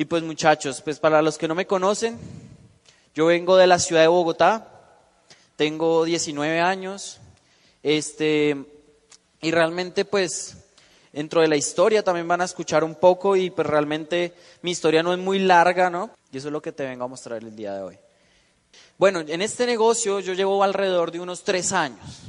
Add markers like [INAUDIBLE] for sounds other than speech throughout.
Y pues muchachos, pues para los que no me conocen, yo vengo de la ciudad de Bogotá, tengo 19 años, este, y realmente pues dentro de la historia también van a escuchar un poco y pues realmente mi historia no es muy larga, ¿no? Y eso es lo que te vengo a mostrar el día de hoy. Bueno, en este negocio yo llevo alrededor de unos tres años.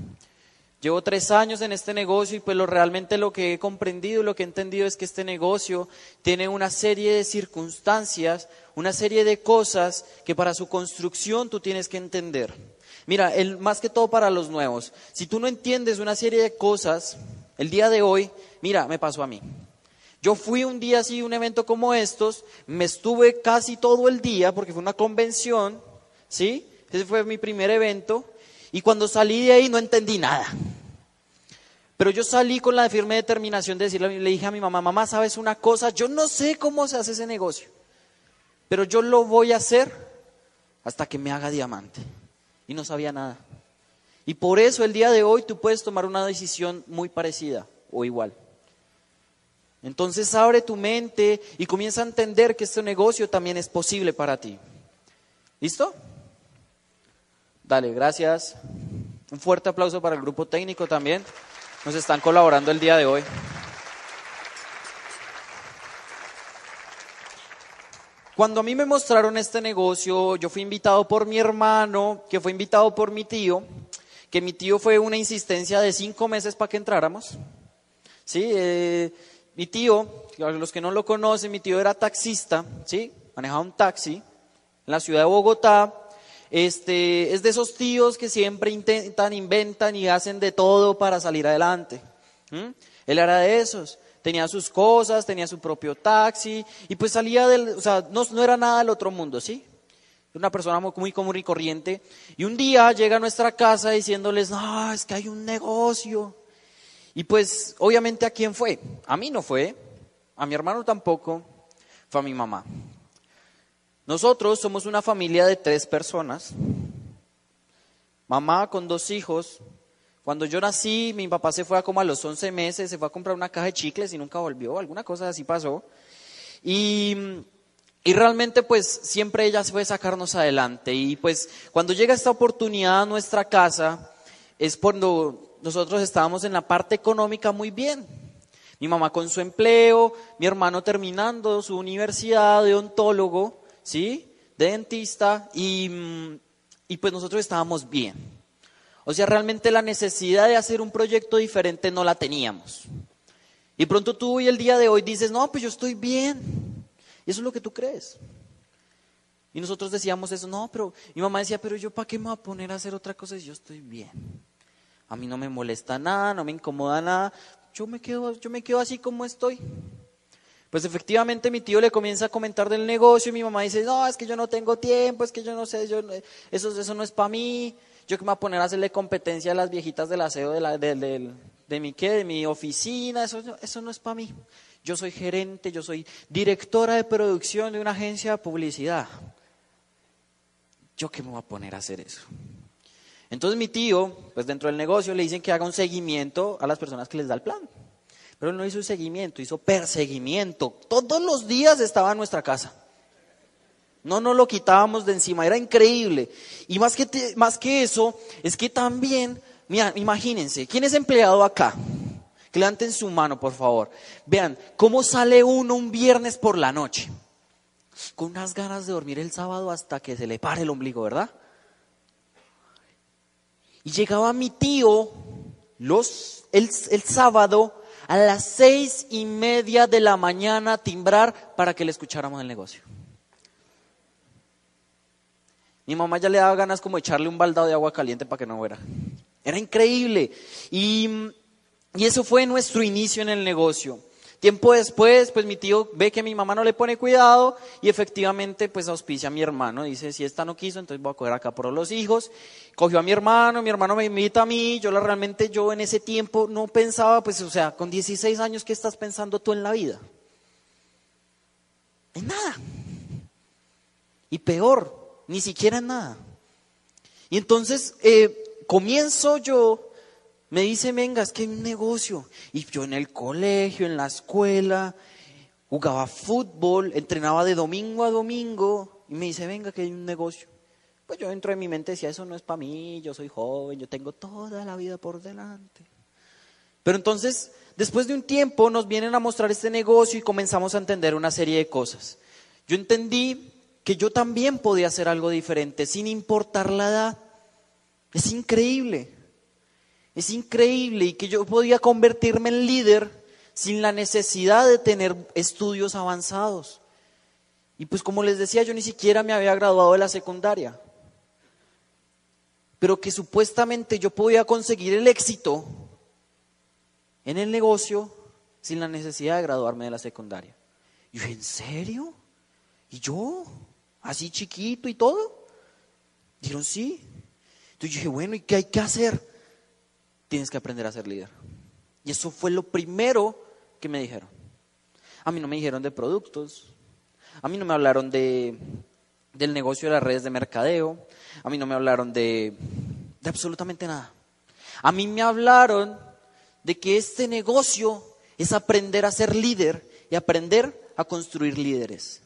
Llevo tres años en este negocio y pues lo, realmente lo que he comprendido, lo que he entendido es que este negocio tiene una serie de circunstancias, una serie de cosas que para su construcción tú tienes que entender. Mira, el, más que todo para los nuevos, si tú no entiendes una serie de cosas, el día de hoy, mira, me pasó a mí. Yo fui un día así, un evento como estos, me estuve casi todo el día porque fue una convención, ¿sí? Ese fue mi primer evento y cuando salí de ahí no entendí nada. Pero yo salí con la firme determinación de decirle, le dije a mi mamá, mamá, ¿sabes una cosa? Yo no sé cómo se hace ese negocio, pero yo lo voy a hacer hasta que me haga diamante. Y no sabía nada. Y por eso el día de hoy tú puedes tomar una decisión muy parecida o igual. Entonces abre tu mente y comienza a entender que este negocio también es posible para ti. ¿Listo? Dale, gracias. Un fuerte aplauso para el grupo técnico también. Nos están colaborando el día de hoy. Cuando a mí me mostraron este negocio, yo fui invitado por mi hermano, que fue invitado por mi tío, que mi tío fue una insistencia de cinco meses para que entráramos. Sí, eh, mi tío, los que no lo conocen, mi tío era taxista, sí, manejaba un taxi en la ciudad de Bogotá este, es de esos tíos que siempre intentan, inventan y hacen de todo para salir adelante. Él era de esos. Tenía sus cosas, tenía su propio taxi y pues salía del, o sea, no, no era nada del otro mundo, ¿sí? Una persona muy común y corriente. Y un día llega a nuestra casa diciéndoles, no, es que hay un negocio. Y pues, obviamente, ¿a quién fue? A mí no fue, a mi hermano tampoco, fue a mi mamá. Nosotros somos una familia de tres personas. Mamá con dos hijos. Cuando yo nací, mi papá se fue a como a los 11 meses, se fue a comprar una caja de chicles y nunca volvió. Alguna cosa así pasó. Y, y realmente pues siempre ella se fue a sacarnos adelante. Y pues cuando llega esta oportunidad a nuestra casa, es cuando nosotros estábamos en la parte económica muy bien. Mi mamá con su empleo, mi hermano terminando su universidad de ontólogo ¿sí? De dentista y, y pues nosotros estábamos bien. O sea, realmente la necesidad de hacer un proyecto diferente no la teníamos. Y pronto tú hoy el día de hoy dices, no, pues yo estoy bien. Y eso es lo que tú crees. Y nosotros decíamos eso, no, pero mi mamá decía, pero yo para qué me voy a poner a hacer otra cosa si yo estoy bien. A mí no me molesta nada, no me incomoda nada. Yo me quedo, yo me quedo así como estoy. Pues efectivamente mi tío le comienza a comentar del negocio y mi mamá dice, no, es que yo no tengo tiempo, es que yo no sé, yo, eso, eso no es para mí. Yo que me voy a poner a hacerle competencia a las viejitas del aseo de, la, de, mi, ¿qué? de mi oficina, eso, eso no es para mí. Yo soy gerente, yo soy directora de producción de una agencia de publicidad. ¿Yo qué me voy a poner a hacer eso? Entonces mi tío, pues dentro del negocio le dicen que haga un seguimiento a las personas que les da el plan. Pero él no hizo seguimiento, hizo perseguimiento. Todos los días estaba en nuestra casa. No nos lo quitábamos de encima, era increíble. Y más que, más que eso, es que también, mira, imagínense, ¿quién es empleado acá? Que levanten su mano, por favor. Vean, ¿cómo sale uno un viernes por la noche? Con unas ganas de dormir el sábado hasta que se le pare el ombligo, ¿verdad? Y llegaba mi tío los, el, el sábado a las seis y media de la mañana timbrar para que le escucháramos el negocio. Mi mamá ya le daba ganas como echarle un baldado de agua caliente para que no fuera. Era increíble. Y, y eso fue nuestro inicio en el negocio. Tiempo después, pues mi tío ve que mi mamá no le pone cuidado y efectivamente pues auspicia a mi hermano. Dice, si esta no quiso, entonces voy a coger acá por los hijos. Cogió a mi hermano, mi hermano me invita a mí. Yo la, realmente yo en ese tiempo no pensaba, pues o sea, con 16 años, ¿qué estás pensando tú en la vida? En nada. Y peor, ni siquiera en nada. Y entonces eh, comienzo yo me dice, venga, es que hay un negocio. Y yo en el colegio, en la escuela, jugaba fútbol, entrenaba de domingo a domingo y me dice, venga, que hay un negocio. Pues yo dentro de mi mente decía, eso no es para mí, yo soy joven, yo tengo toda la vida por delante. Pero entonces, después de un tiempo, nos vienen a mostrar este negocio y comenzamos a entender una serie de cosas. Yo entendí que yo también podía hacer algo diferente, sin importar la edad. Es increíble. Es increíble y que yo podía convertirme en líder sin la necesidad de tener estudios avanzados. Y pues como les decía, yo ni siquiera me había graduado de la secundaria. Pero que supuestamente yo podía conseguir el éxito en el negocio sin la necesidad de graduarme de la secundaria. Y yo, ¿en serio? ¿Y yo? ¿Así chiquito y todo? Dijeron, sí. Entonces yo dije, bueno, ¿y qué hay que hacer? Tienes que aprender a ser líder. Y eso fue lo primero que me dijeron. A mí no me dijeron de productos, a mí no me hablaron de, del negocio de las redes de mercadeo, a mí no me hablaron de, de absolutamente nada. A mí me hablaron de que este negocio es aprender a ser líder y aprender a construir líderes.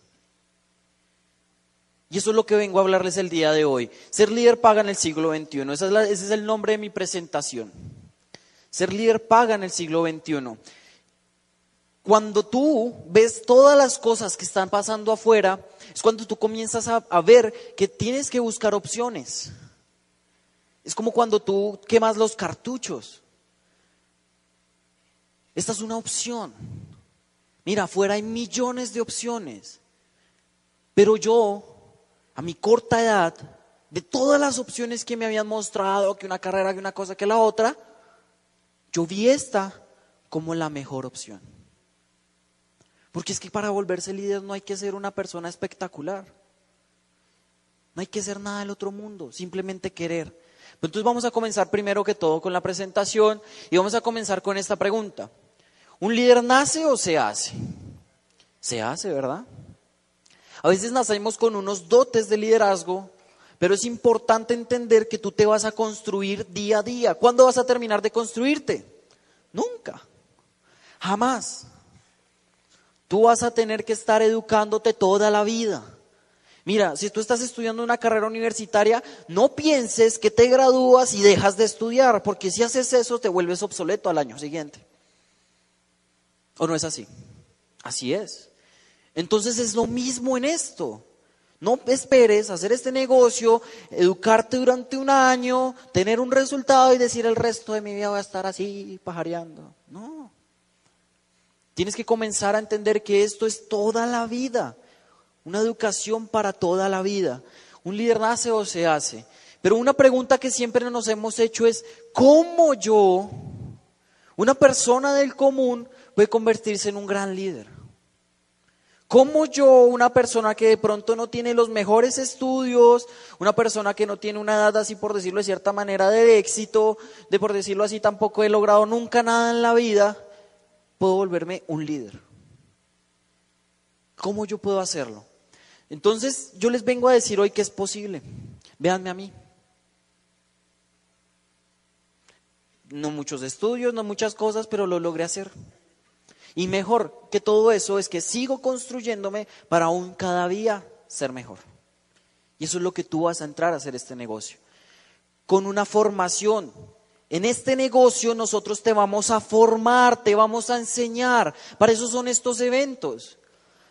Y eso es lo que vengo a hablarles el día de hoy. Ser líder paga en el siglo XXI. ese es el nombre de mi presentación. Ser líder paga en el siglo XXI. Cuando tú ves todas las cosas que están pasando afuera, es cuando tú comienzas a, ver que tienes que buscar opciones. Es como cuando tú quemas los cartuchos. Esta es una opción. Mira, afuera hay millones de opciones. Pero yo, a mi corta edad, de todas las opciones que me habían mostrado, que una carrera, que una cosa, que la otra, yo vi esta como la mejor opción. Porque es que para volverse líder no hay que ser una persona espectacular. No hay que ser nada del otro mundo, simplemente querer. entonces vamos a comenzar primero que todo con la presentación y vamos a comenzar con esta pregunta. ¿Un líder nace o se hace? Se hace, ¿verdad? A veces nacemos con unos dotes de liderazgo, pero es importante entender que tú te vas a construir día a día. ¿Cuándo vas a terminar de construirte? Nunca. Jamás. Tú vas a tener que estar educándote toda la vida. Mira, si tú estás estudiando una carrera universitaria, no pienses que te gradúas y dejas de estudiar, porque si haces eso te vuelves obsoleto al año siguiente. ¿O no es así? Así es. Entonces es lo mismo en esto. No esperes hacer este negocio, educarte durante un año, tener un resultado y decir el resto de mi vida voy a estar así pajareando. No. Tienes que comenzar a entender que esto es toda la vida, una educación para toda la vida. Un líder nace o se hace. Pero una pregunta que siempre nos hemos hecho es, ¿cómo yo, una persona del común, puede convertirse en un gran líder? ¿Cómo yo, una persona que de pronto no tiene los mejores estudios, una persona que no tiene una edad así, por decirlo de cierta manera, de éxito, de por decirlo así, tampoco he logrado nunca nada en la vida, puedo volverme un líder? ¿Cómo yo puedo hacerlo? Entonces, yo les vengo a decir hoy que es posible. Véanme a mí. No muchos estudios, no muchas cosas, pero lo logré hacer. Y mejor que todo eso es que sigo construyéndome para aún cada día ser mejor. Y eso es lo que tú vas a entrar a hacer este negocio. Con una formación, en este negocio nosotros te vamos a formar, te vamos a enseñar. Para eso son estos eventos.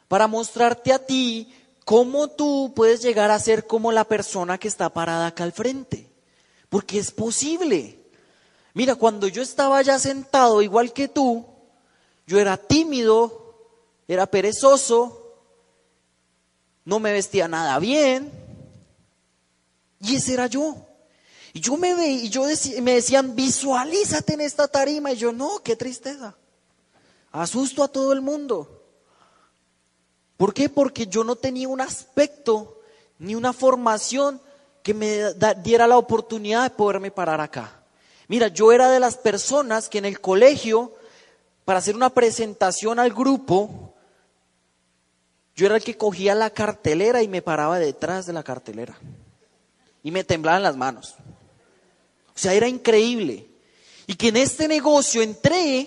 Para mostrarte a ti cómo tú puedes llegar a ser como la persona que está parada acá al frente. Porque es posible. Mira, cuando yo estaba ya sentado igual que tú, yo era tímido, era perezoso, no me vestía nada bien. Y ese era yo. Y yo me veía, y yo me decían, visualízate en esta tarima. Y yo, no, qué tristeza. Asusto a todo el mundo. ¿Por qué? Porque yo no tenía un aspecto ni una formación que me diera la oportunidad de poderme parar acá. Mira, yo era de las personas que en el colegio, para hacer una presentación al grupo, yo era el que cogía la cartelera y me paraba detrás de la cartelera. Y me temblaban las manos. O sea, era increíble. Y que en este negocio entré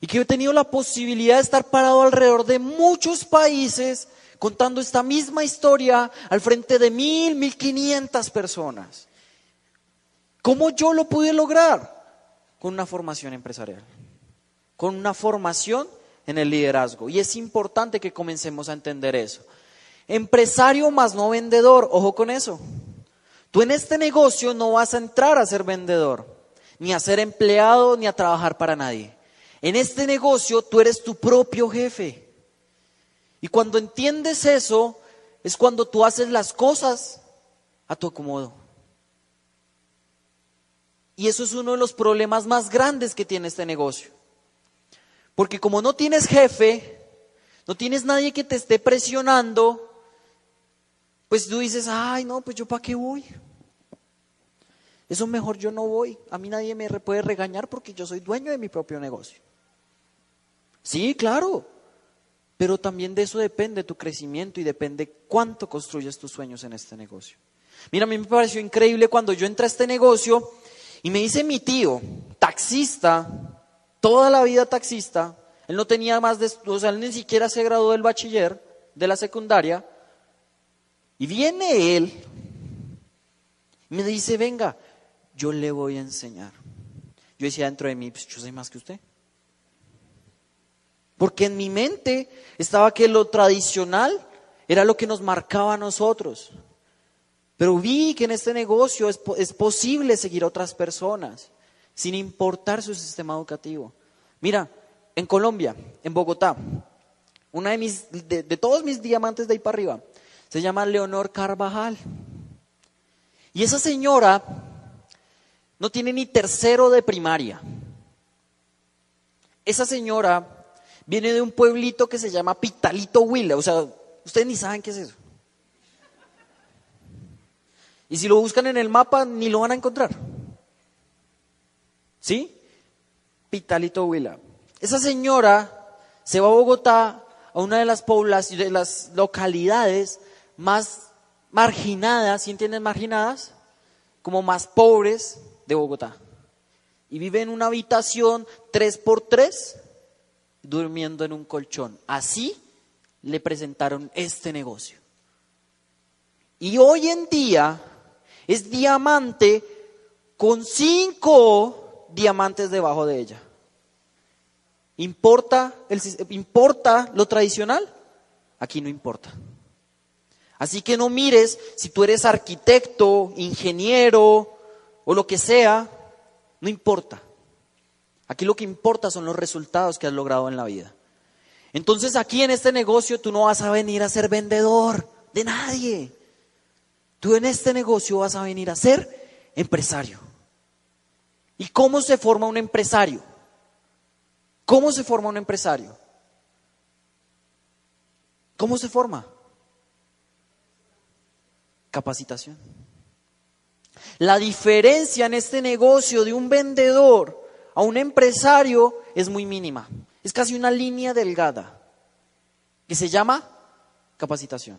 Y que he tenido la posibilidad de estar parado alrededor de muchos países contando esta misma historia al frente de mil, mil quinientas personas. ¿Cómo yo lo pude lograr? Con una formación empresarial, con una formación en el liderazgo. Y es importante que comencemos a entender eso. Empresario más no vendedor, ojo con eso. Tú en este negocio no vas a entrar a ser vendedor, ni a ser empleado, ni a trabajar para nadie. En este negocio tú eres tu propio jefe. Y cuando entiendes eso, es cuando tú haces las cosas a tu acomodo. Y eso es uno de los problemas más grandes que tiene este negocio. Porque como no tienes jefe, no tienes nadie que te esté presionando, pues tú dices, ay, no, pues yo para qué voy. Eso mejor yo no voy. A mí nadie me puede regañar porque yo soy dueño de mi propio negocio. Sí, claro. Pero también de eso depende tu crecimiento y depende cuánto construyes tus sueños en este negocio. Mira, a mí me pareció increíble cuando yo entré a este negocio y me dice mi tío, taxista, toda la vida taxista, él no tenía más de, o sea, él ni siquiera se graduó del bachiller, de la secundaria, y viene él y me dice, venga, yo le voy a enseñar. Yo decía dentro de mí, pues yo soy más que usted. Porque en mi mente estaba que lo tradicional era lo que nos marcaba a nosotros. Pero vi que en este negocio es, es posible seguir a otras personas sin importar su sistema educativo. Mira, en Colombia, en Bogotá, una de mis, de, de todos mis diamantes de ahí para arriba, se llama Leonor Carvajal. Y esa señora no tiene ni tercero de primaria. Esa señora viene de un pueblito que se llama Pitalito Huila. O sea, ustedes ni saben qué es eso. Y si lo buscan en el mapa, ni lo van a encontrar. ¿Sí? Pitalito Huila. Esa señora se va a Bogotá, a una de las poblaciones, de las localidades más marginadas, ¿sí entienden marginadas? Como más pobres de Bogotá. Y vive en una habitación tres por tres durmiendo en un colchón. Así le presentaron este negocio. Y hoy en día es diamante con cinco diamantes debajo de ella. ¿Importa, el, ¿Importa lo tradicional? Aquí no importa. Así que no mires si tú eres arquitecto, ingeniero o lo que sea, no importa. Aquí lo que importa son los resultados que has logrado en la vida. Entonces aquí en este negocio tú no vas a venir a ser vendedor de nadie. Tú en este negocio vas a venir a ser empresario. ¿Y cómo se forma un empresario? ¿Cómo se forma un empresario? ¿Cómo se forma? Capacitación. La diferencia en este negocio de un vendedor a un empresario es muy mínima. Es casi una línea delgada que se llama capacitación,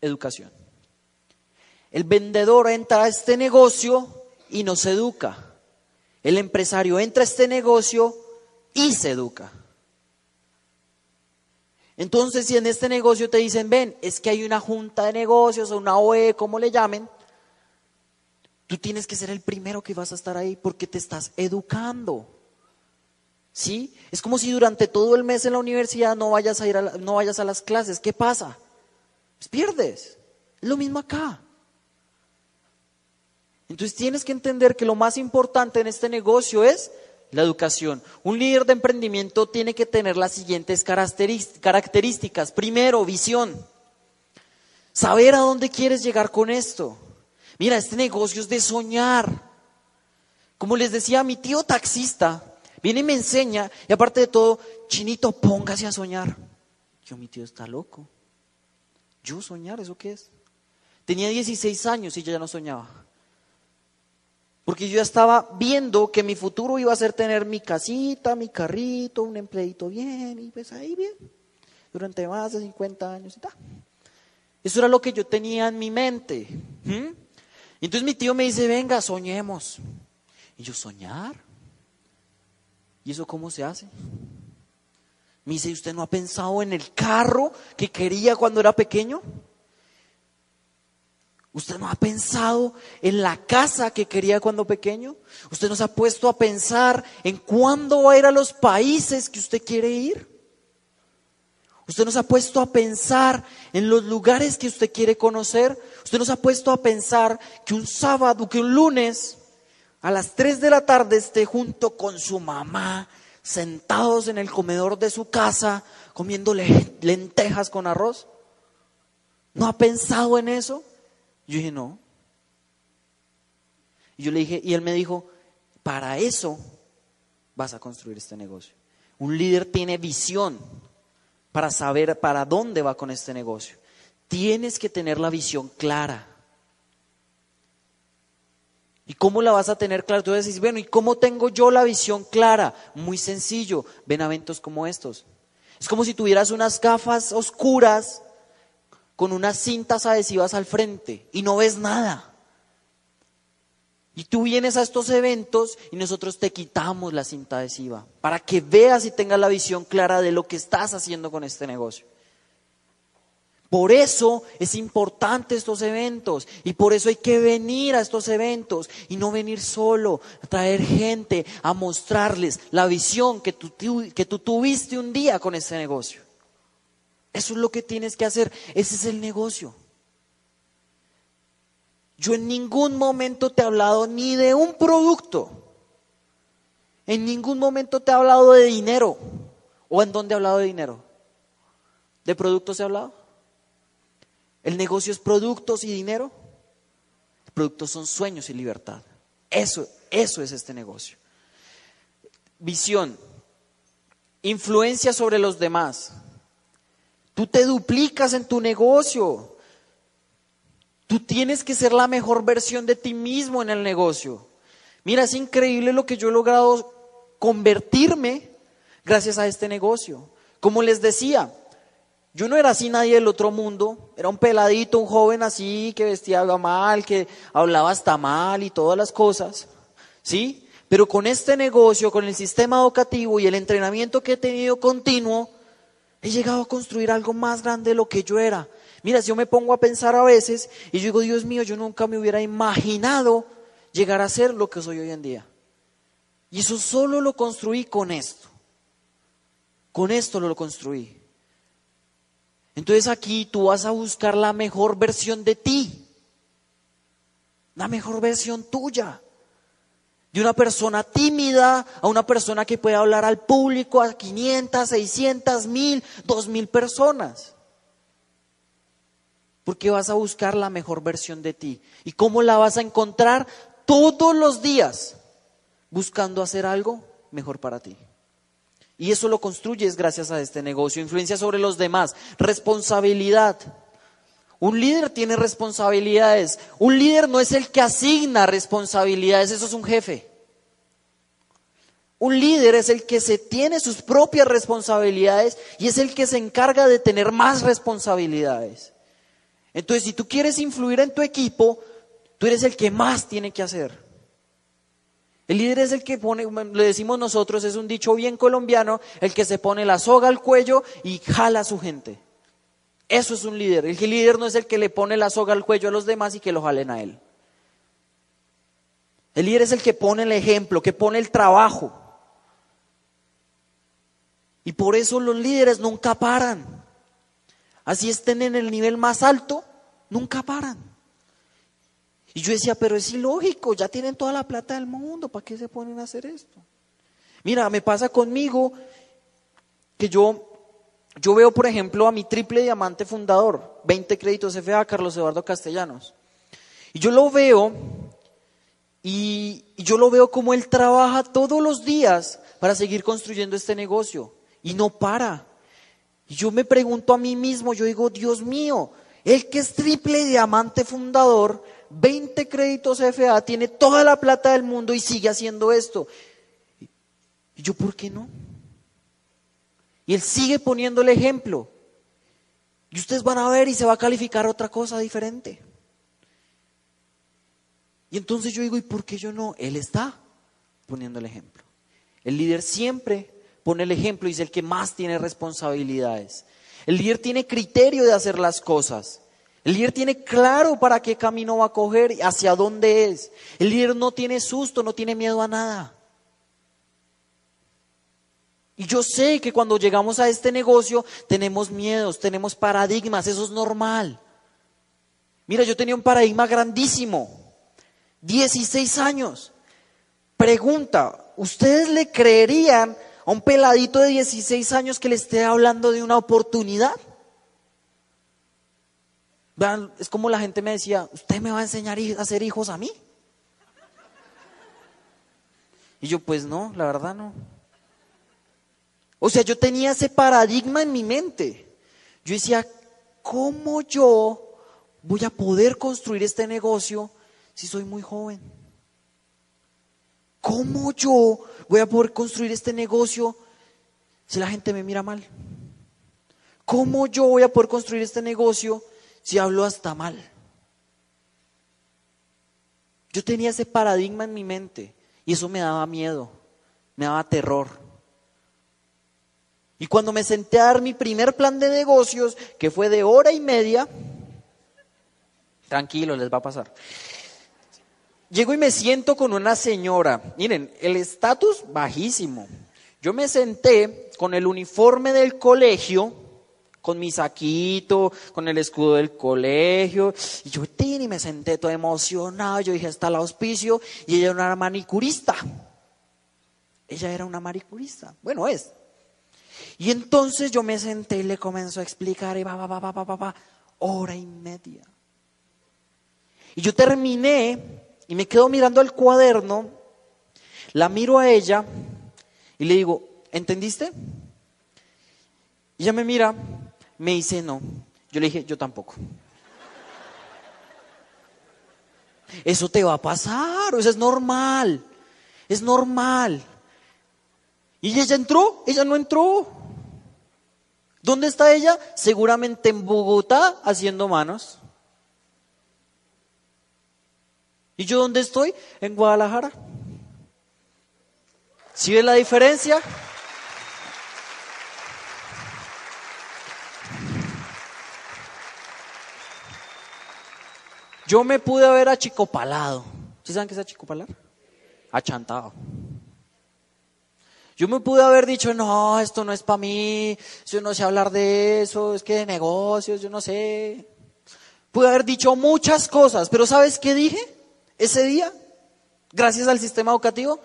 educación. El vendedor entra a este negocio y no se educa. El empresario entra a este negocio y se educa. Entonces, si en este negocio te dicen, ven, es que hay una junta de negocios o una OE, como le llamen, tú tienes que ser el primero que vas a estar ahí porque te estás educando. ¿Sí? Es como si durante todo el mes en la universidad no vayas a ir a, no vayas a las clases. ¿Qué pasa? Pues pierdes. Es lo mismo acá. Entonces tienes que entender que lo más importante en este negocio es la educación. Un líder de emprendimiento tiene que tener las siguientes características. Primero, visión. Saber a dónde quieres llegar con esto. Mira, este negocio es de soñar. Como les decía mi tío taxista, Viene y me enseña, y aparte de todo, chinito, póngase a soñar. Yo, mi tío está loco. Yo soñar, ¿eso qué es? Tenía 16 años y ya no soñaba. Porque yo estaba viendo que mi futuro iba a ser tener mi casita, mi carrito, un empleito bien, y pues ahí bien, durante más de 50 años y tal. Eso era lo que yo tenía en mi mente. Entonces mi tío me dice, venga, soñemos. Y yo, soñar. ¿Y eso cómo se hace? Me dice, ¿usted no ha pensado en el carro que quería cuando era pequeño? ¿Usted no ha pensado en la casa que quería cuando pequeño? ¿Usted no se ha puesto a pensar en cuándo va a ir a los países que usted quiere ir? ¿Usted no se ha puesto a pensar en los lugares que usted quiere conocer? ¿Usted no se ha puesto a pensar que un sábado, que un lunes, a las 3 de la tarde esté junto con su mamá, sentados en el comedor de su casa comiendo lentejas con arroz? ¿No ha pensado en eso? Yo dije, no. Y yo le dije, y él me dijo, para eso vas a construir este negocio. Un líder tiene visión para saber para dónde va con este negocio. Tienes que tener la visión clara. ¿Y cómo la vas a tener clara? Tú decís, bueno, ¿y cómo tengo yo la visión clara? Muy sencillo, ven a eventos como estos. Es como si tuvieras unas gafas oscuras con unas cintas adhesivas al frente y no ves nada. Y tú vienes a estos eventos y nosotros te quitamos la cinta adhesiva para que veas y tengas la visión clara de lo que estás haciendo con este negocio. Por eso es importante estos eventos y por eso hay que venir a estos eventos y no venir solo, a traer gente, a mostrarles la visión que tú, que tú tuviste un día con este negocio. Eso es lo que tienes que hacer, ese es el negocio. Yo en ningún momento te he hablado ni de un producto, en ningún momento te he hablado de dinero. ¿O en dónde he hablado de dinero? ¿De productos he hablado? ¿El negocio es productos y dinero? Productos son sueños y libertad. Eso, eso es este negocio. Visión. Influencia sobre los demás. Tú te duplicas en tu negocio. Tú tienes que ser la mejor versión de ti mismo en el negocio. Mira, es increíble lo que yo he logrado convertirme gracias a este negocio. Como les decía, yo no era así nadie del otro mundo, era un peladito, un joven así que vestía mal, que hablaba hasta mal y todas las cosas, ¿sí? Pero con este negocio, con el sistema educativo y el entrenamiento que he tenido continuo, he llegado a construir algo más grande de lo que yo era. Mira, si yo me pongo a pensar a veces y yo digo, Dios mío, yo nunca me hubiera imaginado llegar a ser lo que soy hoy en día. Y eso solo lo construí con esto. Con esto lo construí. Entonces aquí tú vas a buscar la mejor versión de ti, la mejor versión tuya. De una persona tímida a una persona que puede hablar al público a 500, 600, 1000, 2000 personas. Porque vas a buscar la mejor versión de ti. ¿Y cómo la vas a encontrar? Todos los días, buscando hacer algo mejor para ti. Y eso lo construyes gracias a este negocio. Influencia sobre los demás. Responsabilidad. Un líder tiene responsabilidades. Un líder no es el que asigna responsabilidades, eso es un jefe. Un líder es el que se tiene sus propias responsabilidades y es el que se encarga de tener más responsabilidades. Entonces, si tú quieres influir en tu equipo, tú eres el que más tiene que hacer. El líder es el que pone, le decimos nosotros, es un dicho bien colombiano, el que se pone la soga al cuello y jala a su gente. Eso es un líder. El líder no es el que le pone la soga al cuello a los demás y que lo jalen a él. El líder es el que pone el ejemplo, que pone el trabajo. Y por eso los líderes nunca paran. Así estén en el nivel más alto, nunca paran. Y yo decía, pero es ilógico, ya tienen toda la plata del mundo, ¿para qué se ponen a hacer esto? Mira, me pasa conmigo que yo, yo veo, por ejemplo, a mi triple diamante fundador, 20 créditos FA, Carlos Eduardo Castellanos. Y yo lo veo y, yo lo veo como él trabaja todos los días para seguir construyendo este negocio y no para. Y yo me pregunto a mí mismo, yo digo, Dios mío, el que es triple diamante fundador, 20 créditos FA, tiene toda la plata del mundo y sigue haciendo esto. ¿Y yo por qué no? Y él sigue poniendo el ejemplo. Y ustedes van a ver y se va a calificar otra cosa diferente. Y entonces yo digo, ¿y por qué yo no? Él está poniendo el ejemplo. El líder siempre pone el ejemplo y es el que más tiene responsabilidades. El líder tiene criterio de hacer las cosas. El líder tiene claro para qué camino va a coger, hacia dónde es. El líder no tiene susto, no tiene miedo a nada. Y yo sé que cuando llegamos a este negocio tenemos miedos, tenemos paradigmas, eso es normal. Mira, yo tenía un paradigma grandísimo, 16 años. Pregunta, ¿ustedes le creerían a un peladito de 16 años que le esté hablando de una oportunidad? Vean, es como la gente me decía, ¿usted me va a enseñar a hacer hijos a mí? Y yo, pues no, la verdad no. O sea, yo tenía ese paradigma en mi mente. Yo decía, ¿cómo yo voy a poder construir este negocio si soy muy joven? ¿Cómo yo voy a poder construir este negocio si la gente me mira mal? ¿Cómo yo voy a poder construir este negocio si hablo hasta mal? Yo tenía ese paradigma en mi mente y eso me daba miedo, me daba terror. Y cuando me senté a dar mi primer plan de negocios, que fue de hora y media, tranquilo, les va a pasar. Llego y me siento con una señora. Miren, el estatus bajísimo. Yo me senté con el uniforme del colegio, con mi saquito, con el escudo del colegio. Y yo, y me senté todo emocionado. Yo dije, está el auspicio. Y ella era una manicurista. Ella era una manicurista. Bueno, es. Y entonces yo me senté y le comenzó a explicar, y va, va, va, va, hora y media. Y yo terminé y me quedo mirando el cuaderno, la miro a ella y le digo, ¿entendiste? Y ella me mira, me dice no. Yo le dije, yo tampoco. [LAUGHS] Eso te va a pasar, eso es normal, es normal. Y ella entró, ella no entró. ¿Dónde está ella? Seguramente en Bogotá haciendo manos. ¿Y yo dónde estoy? En Guadalajara. ¿Sí ves la diferencia? Yo me pude haber achicopalado. ¿Sí saben qué es achicopalar? Achantado. Yo me pude haber dicho, no, esto no es para mí, yo no sé hablar de eso, es que de negocios, yo no sé. Pude haber dicho muchas cosas, pero ¿sabes qué dije? Ese día, gracias al sistema educativo,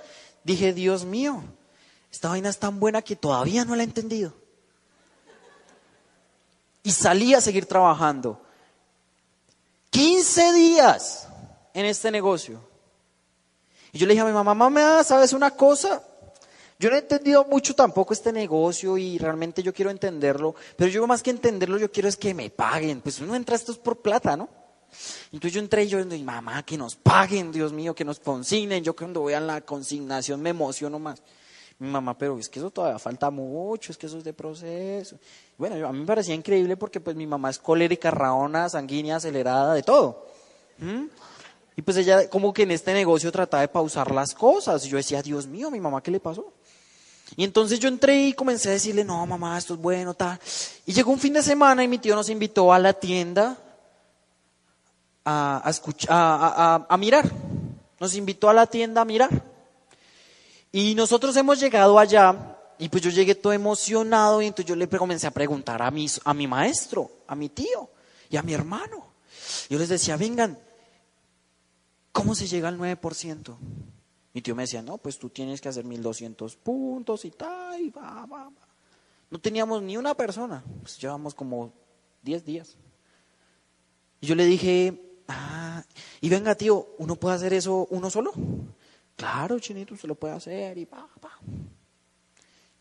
dije, Dios mío, esta vaina es tan buena que todavía no la he entendido. Y salí a seguir trabajando. 15 días en este negocio. Y yo le dije a mi mamá, mamá, ¿sabes una cosa? Yo no he entendido mucho tampoco este negocio y realmente yo quiero entenderlo, pero yo más que entenderlo, yo quiero es que me paguen. Pues uno entra esto es por plata, ¿no? Entonces yo entré y yo, mi mamá, que nos paguen, Dios mío, que nos consignen. Yo cuando voy a la consignación me emociono más. Mi mamá, pero es que eso todavía falta mucho, es que eso es de proceso. Bueno, a mí me parecía increíble porque pues mi mamá es colérica, raona, sanguínea, acelerada, de todo. ¿Mm? Y pues ella como que en este negocio trataba de pausar las cosas. Y yo decía, Dios mío, mi mamá, ¿qué le pasó? Y entonces yo entré y comencé a decirle, no, mamá, esto es bueno, tal. Y llegó un fin de semana y mi tío nos invitó a la tienda a, escuchar, a, mirar. Nos invitó a la tienda a mirar. Y nosotros hemos llegado allá y pues yo llegué todo emocionado y entonces yo le comencé a preguntar a mi, a mi maestro, a mi tío y a mi hermano. Yo les decía, vengan, ¿cómo se llega al 9%? Mi tío me decía, no, pues tú tienes que hacer 1200 puntos y tal, y va, va, va. No teníamos ni una persona, pues llevamos como 10 días. Y yo le dije, Ah, y venga, tío, ¿uno puede hacer eso uno solo? Claro, chinito, se lo puede hacer y pa, pa.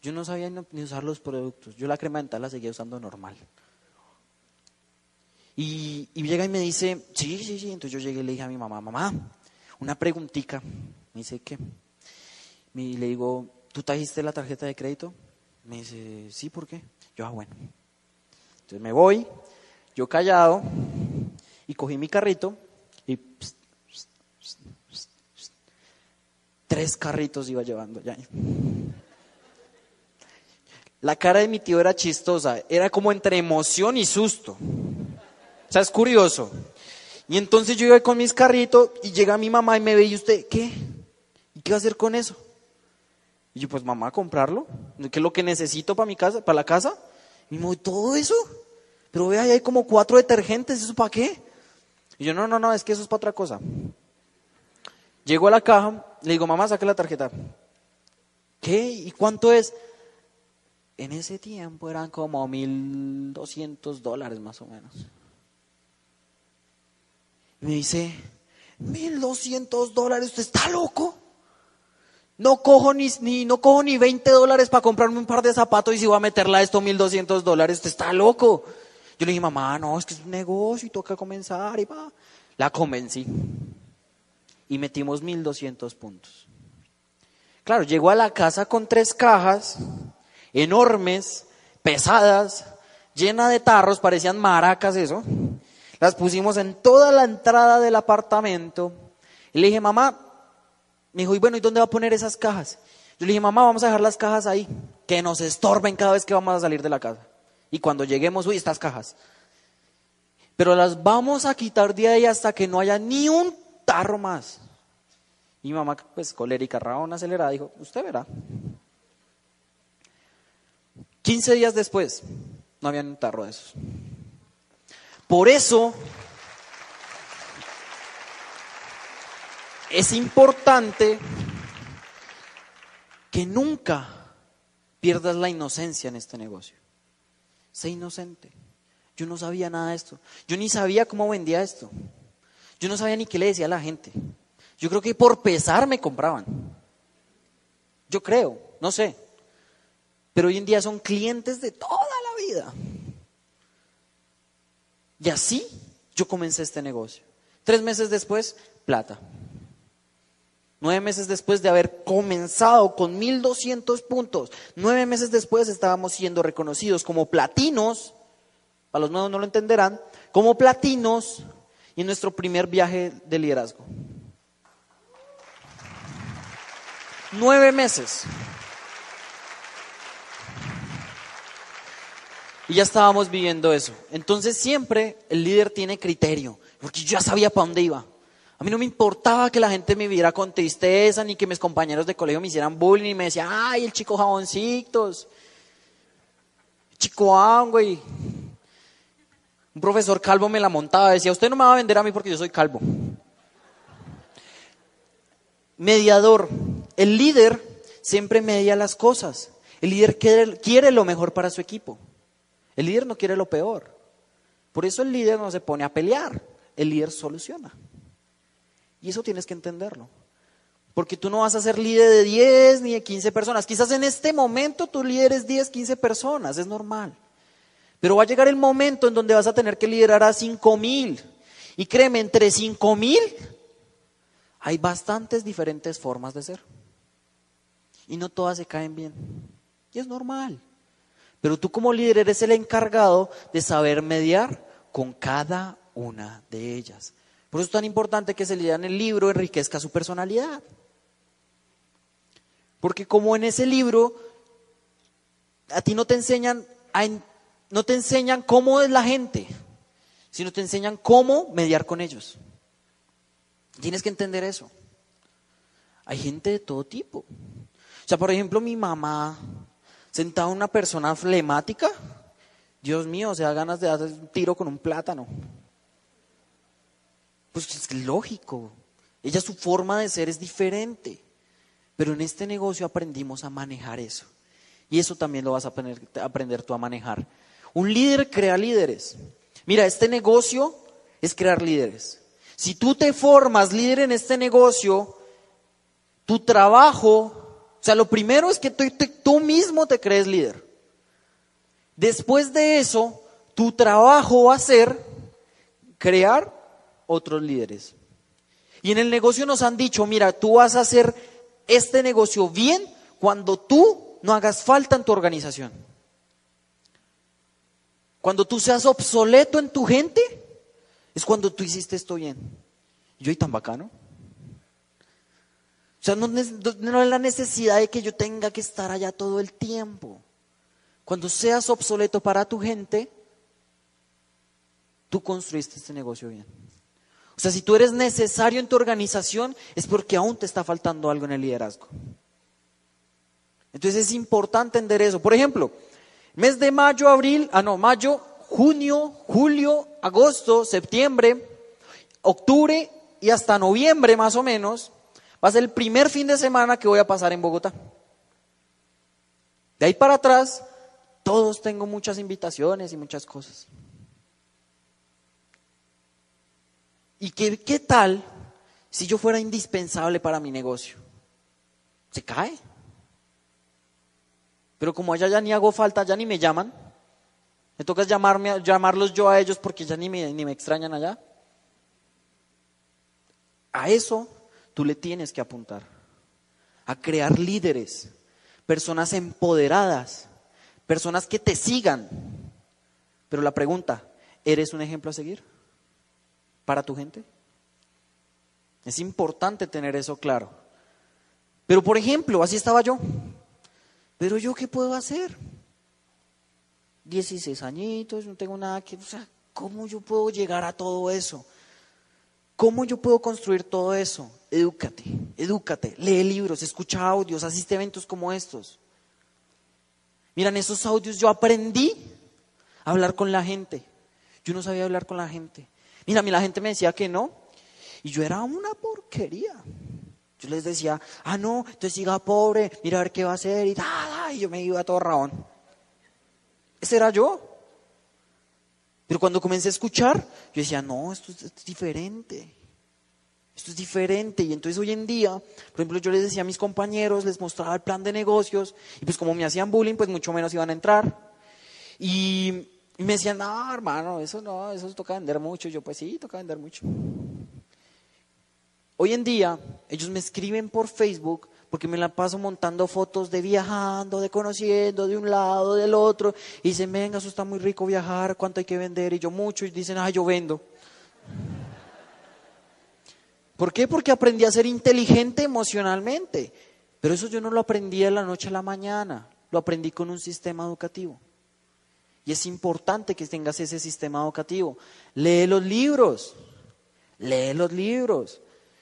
Yo no sabía ni usar los productos. Yo la crema dental la seguía usando normal. Y, llega y me dice, sí, sí, sí. Entonces yo llegué y le dije a mi mamá, mamá, una preguntita. Me dice, ¿qué? Y le digo, ¿tú trajiste la tarjeta de crédito? Me dice, sí, ¿por qué? Yo, ah, bueno. Entonces me voy, yo callado, y cogí mi carrito y tres carritos iba llevando ya. La cara de mi tío era chistosa, era como entre emoción y susto. O sea, es curioso. Y entonces yo iba con mis carritos y llega mi mamá y me ve y usted, ¿qué? ¿Y qué va a hacer con eso? Y yo, pues mamá, comprarlo. ¿Qué es lo que necesito para mi casa, para la casa? Y me todo eso. Pero vea, ahí hay como cuatro detergentes, ¿eso para qué? Y yo, no, no, no, es que eso es para otra cosa. Llego a la caja, le digo, mamá, saque la tarjeta. ¿Qué? ¿Y cuánto es? En ese tiempo eran como mil doscientos dólares más o menos. Me dice, mil doscientos dólares, ¿usted está loco? No cojo ni, ni, no cojo ni 20 dólares para comprarme un par de zapatos y si voy a meterla a esto mil doscientos dólares, usted está loco. Yo le dije, mamá, no, es que es un negocio y toca comenzar y va. La convencí. Y metimos 1200 puntos. Claro, llegó a la casa con tres cajas enormes, pesadas, llenas de tarros, parecían maracas eso. Las pusimos en toda la entrada del apartamento. Y le dije, mamá, me dijo, y bueno, ¿y dónde va a poner esas cajas? Yo le dije, mamá, vamos a dejar las cajas ahí, que nos estorben cada vez que vamos a salir de la casa. Y cuando lleguemos, uy, estas cajas. Es importante que nunca pierdas la inocencia en este negocio. Sé inocente. Yo no sabía nada de esto. Yo ni sabía cómo vendía esto. Yo no sabía ni qué le decía a la gente. Yo creo que por pesar me compraban. Yo creo, no sé. Pero hoy en día son clientes de toda la vida. Y así yo comencé este negocio. Tres meses después, plata. Nueve meses después de haber comenzado con 1200 puntos, nueve meses después estábamos siendo reconocidos como platinos, para los nuevos no lo entenderán, como platinos en nuestro primer viaje de liderazgo. Nueve meses. Y ya estábamos viviendo eso. Entonces siempre el líder tiene criterio, porque yo ya sabía para dónde iba. A mí no me importaba que la gente me viera con tristeza, ni que mis compañeros de colegio me hicieran bullying y me decían, ay, el chico jaboncitos, chico güey. Un profesor calvo me la montaba, decía, usted no me va a vender a mí porque yo soy calvo. Mediador. El líder siempre media las cosas. El líder quiere, quiere lo mejor para su equipo. El líder no quiere lo peor. Por eso el líder no se pone a pelear. El líder soluciona. Y eso tienes que entenderlo. Porque tú no vas a ser líder de 10 ni de 15 personas. Quizás en este momento tu líder es 10, 15 personas, es normal. Pero va a llegar el momento en donde vas a tener que liderar a 5 mil. Y créeme, entre 5 mil hay bastantes diferentes formas de ser. Y no todas se caen bien. Y es normal. Pero tú como líder eres el encargado de saber mediar con cada una de ellas. Por eso es tan importante que se en el libro enriquezca su personalidad. Porque como en ese libro a ti no te enseñan no te enseñan cómo es la gente, sino te enseñan cómo mediar con ellos. Tienes que entender eso. Hay gente de todo tipo. O sea, por ejemplo, mi mamá, sentada una persona flemática, Dios mío, o sea, ganas de dar un tiro con un plátano. Pues es lógico. Ella su forma de ser es diferente. Pero en este negocio aprendimos a manejar eso. Y eso también lo vas a aprender, aprender tú a manejar. Un líder crea líderes. Mira, este negocio es crear líderes. Si tú te formas líder en este negocio, tu trabajo, o sea, lo primero es que tú, tú mismo te crees líder. Después de eso, tu trabajo va a ser crear otros líderes. Y en el negocio nos han dicho, mira, tú vas a hacer este negocio bien cuando tú no hagas falta en tu organización. Cuando tú seas obsoleto en tu gente, es cuando tú hiciste esto bien. Yo y tan bacano. O sea, no es la necesidad de que yo tenga que estar allá todo el tiempo. Cuando seas obsoleto para tu gente, tú construiste este negocio bien. O sea, si tú eres necesario en tu organización, es porque aún te está faltando algo en el liderazgo. Entonces es importante entender eso. Por ejemplo, mes de mayo, abril, ah no, mayo, junio, julio, agosto, septiembre, octubre y hasta noviembre más o menos, va a ser el primer fin de semana que voy a pasar en Bogotá. De ahí para atrás, todos tengo muchas invitaciones y muchas cosas. ¿Y qué, qué tal si yo fuera indispensable para mi negocio? Se cae. Pero como allá ya ni hago falta, ya ni me llaman. Me toca llamarme, llamarlos yo a ellos porque ya ni me, ni me extrañan allá. A eso tú le tienes que apuntar. A crear líderes, personas empoderadas, personas que te sigan. Pero la pregunta, ¿eres un ejemplo a seguir para tu gente? Es importante tener eso claro. Pero por ejemplo, así estaba yo. Pero yo qué puedo hacer? 16 añitos, no tengo nada que... O sea, ¿cómo yo puedo llegar a todo eso? ¿Cómo yo puedo construir todo eso? Edúcate, edúcate, lee libros, escucha audios, asiste a eventos como estos. Miran, esos audios yo aprendí a hablar con la gente. Yo no sabía hablar con la gente. Mira, a mí la gente me decía que no. Y yo era una porquería. Yo les decía, ah, no, entonces siga pobre, mira a ver qué va a hacer y nada, y yo me iba todo rabón. Ese era yo. Pero cuando comencé a escuchar, yo decía, no, esto es, diferente. Esto es diferente. Y entonces hoy en día, por ejemplo, yo les decía a mis compañeros, les mostraba el plan de negocios, y pues como me hacían bullying, pues mucho menos iban a entrar. Y, y me decían, no, hermano, eso no, eso toca vender mucho. Yo, pues sí, toca vender mucho. Hoy en día, ellos me escriben por Facebook porque me la paso montando fotos de viajando, de conociendo, de un lado, del otro. Y dicen, venga, eso está muy rico viajar, ¿cuánto hay que vender? Y yo mucho. Y dicen, ah, yo vendo. ¿Por qué? Porque aprendí a ser inteligente emocionalmente. Pero eso yo no lo aprendí de la noche a la mañana. Lo aprendí con un sistema educativo. Y es importante que tengas ese sistema educativo. Lee los libros. Lee los libros.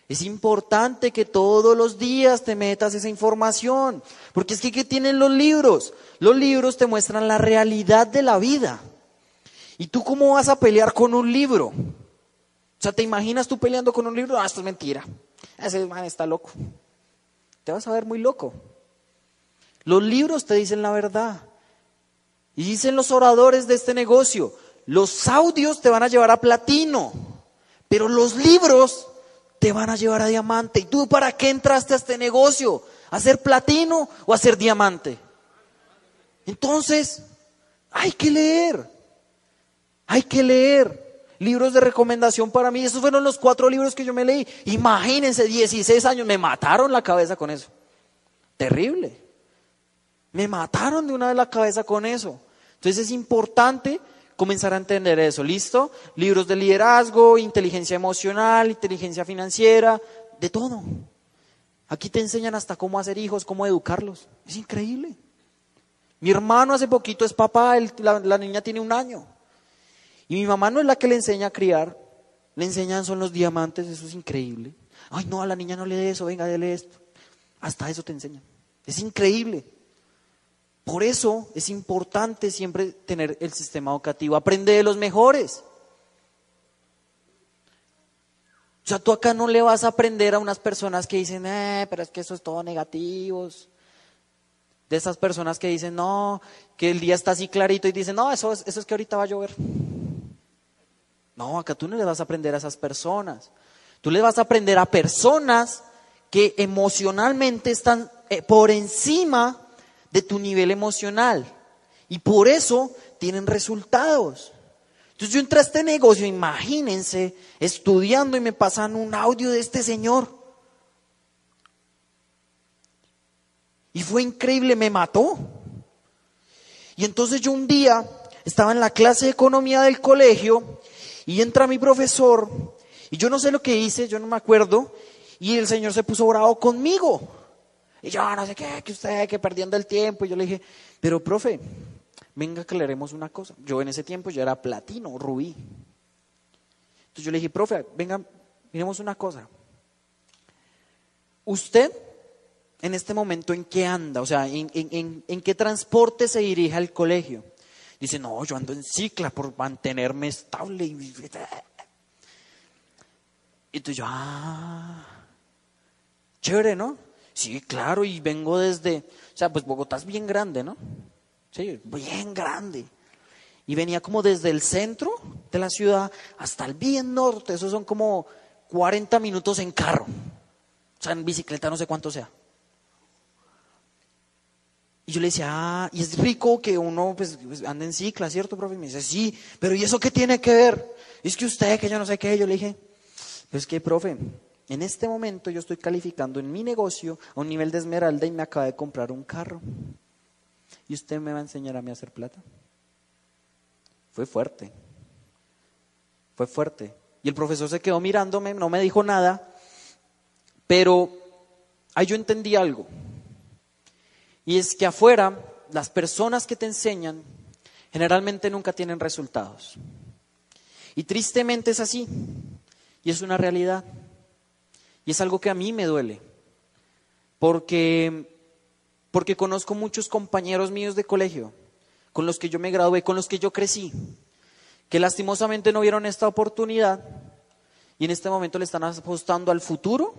Es importante que todos los días te metas esa información, porque es que ¿qué tienen los libros? Los libros te muestran la realidad de la vida. ¿Y tú cómo vas a pelear con un libro? O sea, ¿te imaginas tú peleando con un libro? Ah, esto es mentira. Ese man está loco. Te vas a ver muy loco. Los libros te dicen la verdad. Y dicen los oradores de este negocio, los audios te van a llevar a platino, pero los libros te van a llevar a diamante. ¿Y tú para qué entraste a este negocio? ¿A ser platino o a ser diamante? Entonces, hay que leer. Hay que leer. Libros de recomendación para mí. Esos fueron los cuatro libros que yo me leí. Imagínense, 16 años. Me mataron la cabeza con eso. Terrible. Me mataron de una vez la cabeza con eso. Entonces es importante comenzar a entender eso. ¿Listo? Libros de liderazgo, inteligencia emocional, inteligencia financiera, de todo. Aquí te enseñan hasta cómo hacer hijos, cómo educarlos. Es increíble. Mi hermano hace poquito es papá, la, niña tiene un año. Y mi mamá no es la que le enseña a criar, le enseñan son los diamantes, eso es increíble. Ay, no, a la niña no le dé eso, venga, dele esto. Hasta eso te enseñan. Es increíble. Por eso es importante siempre tener el sistema educativo. Aprende de los mejores. O sea, tú acá no le vas a aprender a unas personas que dicen, eh, pero es que eso es todo negativos. De esas personas que dicen, no, que el día está así clarito y dicen, no, eso es, eso es que ahorita va a llover. No, acá tú no le vas a aprender a esas personas. Tú le vas a aprender a personas que emocionalmente están eh, por encima de tu nivel emocional. Y por eso tienen resultados. Entonces yo entré a este negocio, imagínense, estudiando y me pasan un audio de este señor. Y fue increíble, me mató. Y entonces yo un día estaba en la clase de economía del colegio y entra mi profesor y yo no sé lo que hice, yo no me acuerdo, y el señor se puso bravo conmigo. Y yo, no sé qué, que usted, que perdiendo el tiempo. Y yo le dije, pero profe, venga haremos una cosa. Yo en ese tiempo ya era platino, rubí. Entonces yo le dije, profe, venga, miremos una cosa. Usted, en este momento, ¿en qué anda? O sea, ¿en, en qué transporte se dirige al colegio? Dice, no, yo ando en cicla por mantenerme estable. Y entonces yo, ah, chévere, ¿no? Sí, claro, y vengo desde, o sea, pues Bogotá es bien grande, ¿no? Sí, bien grande. Y venía como desde el centro de la ciudad hasta el bien norte, esos son como 40 minutos en carro. O sea, en bicicleta no sé cuánto sea. Y yo le decía, ah, y es rico que uno pues, pues, ande en cicla, ¿cierto, profe? Y me dice, sí, pero ¿y eso qué tiene que ver? es que usted, que yo no sé qué, yo le dije, pues que, profe, en este momento yo estoy calificando en mi negocio a un nivel de esmeralda y me acaba de comprar un carro. ¿Y usted me va a enseñar a mí a hacer plata? Fue fuerte. Fue fuerte. Y el profesor se quedó mirándome, no me dijo nada, pero ahí yo entendí algo. Y es que afuera las personas que te enseñan generalmente nunca tienen resultados. Y tristemente es así. Y es una realidad. Y es algo que a mí me duele. Porque, porque conozco muchos compañeros míos de colegio, con los que yo me gradué, con los que yo crecí, que lastimosamente no vieron esta oportunidad y en este momento le están apostando al futuro,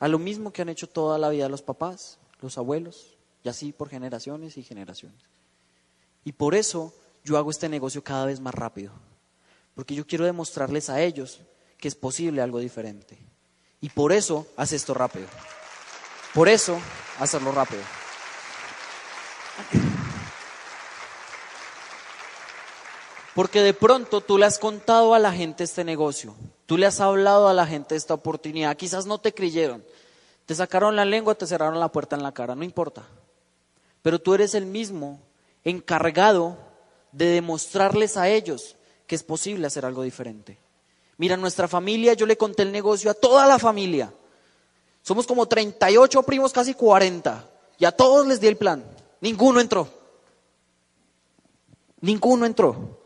a lo mismo que han hecho toda la vida los papás, los abuelos, y así por generaciones y generaciones. Y por eso yo hago este negocio cada vez más rápido, porque yo quiero demostrarles a ellos que es posible algo diferente. Y por eso hace esto rápido. Por eso hacerlo rápido. Porque de pronto tú le has contado a la gente este negocio, tú le has hablado a la gente esta oportunidad, quizás no te creyeron, te sacaron la lengua, te cerraron la puerta en la cara, no importa. Pero tú eres el mismo encargado de demostrarles a ellos que es posible hacer algo diferente. Mira, nuestra familia, yo le conté el negocio a toda la familia. Somos como 38 primos, casi 40. Y a todos les di el plan. Ninguno entró. Ninguno entró.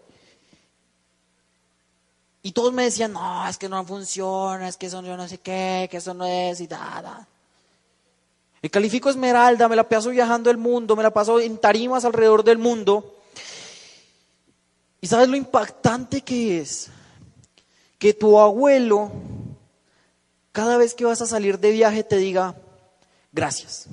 Y todos me decían, no, es que no funciona, es que eso yo no sé qué, que eso no es y nada. Me califico Esmeralda, me la paso viajando el mundo, me la paso en tarimas alrededor del mundo. ¿Y sabes lo impactante que es? Que tu abuelo, cada vez que vas a salir de viaje, te diga, gracias.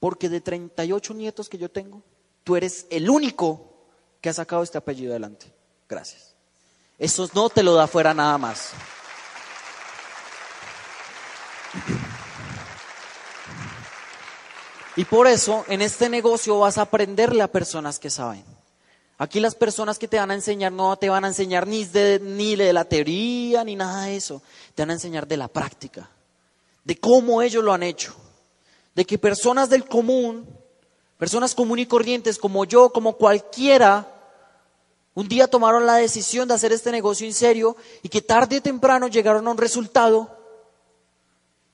Porque de 38 nietos que yo tengo, tú eres el único que ha sacado este apellido adelante. Gracias. Eso no te lo da fuera nada más. Y por eso en este negocio vas a aprenderle a personas que saben. Aquí las personas que te van a enseñar no te van a enseñar ni de, ni de la teoría ni nada de eso. Te van a enseñar de la práctica, de cómo ellos lo han hecho. De que personas del común, personas común y corrientes como yo, como cualquiera, un día tomaron la decisión de hacer este negocio en serio y que tarde o temprano llegaron a un resultado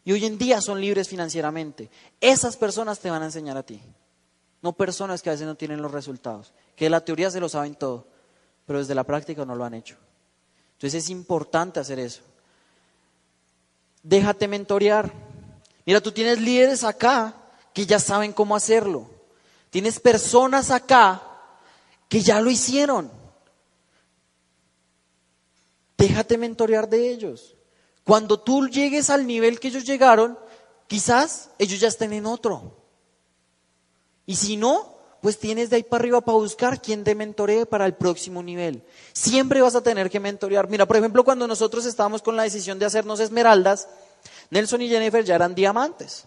y hoy en día son libres financieramente. Esas personas te van a enseñar a ti. No personas que a veces no tienen los resultados, que la teoría se lo saben todo, pero desde la práctica no lo han hecho. Entonces es importante hacer eso. Déjate mentorear. Mira, tú tienes líderes acá que ya saben cómo hacerlo. Tienes personas acá que ya lo hicieron. Déjate mentorear de ellos. Cuando tú llegues al nivel que ellos llegaron, quizás ellos ya estén en otro. Y si no, pues tienes de ahí para arriba para buscar quién te mentoree para el próximo nivel. Siempre vas a tener que mentorear. Mira, por ejemplo, cuando nosotros estábamos con la decisión de hacernos esmeraldas, Nelson y Jennifer ya eran diamantes.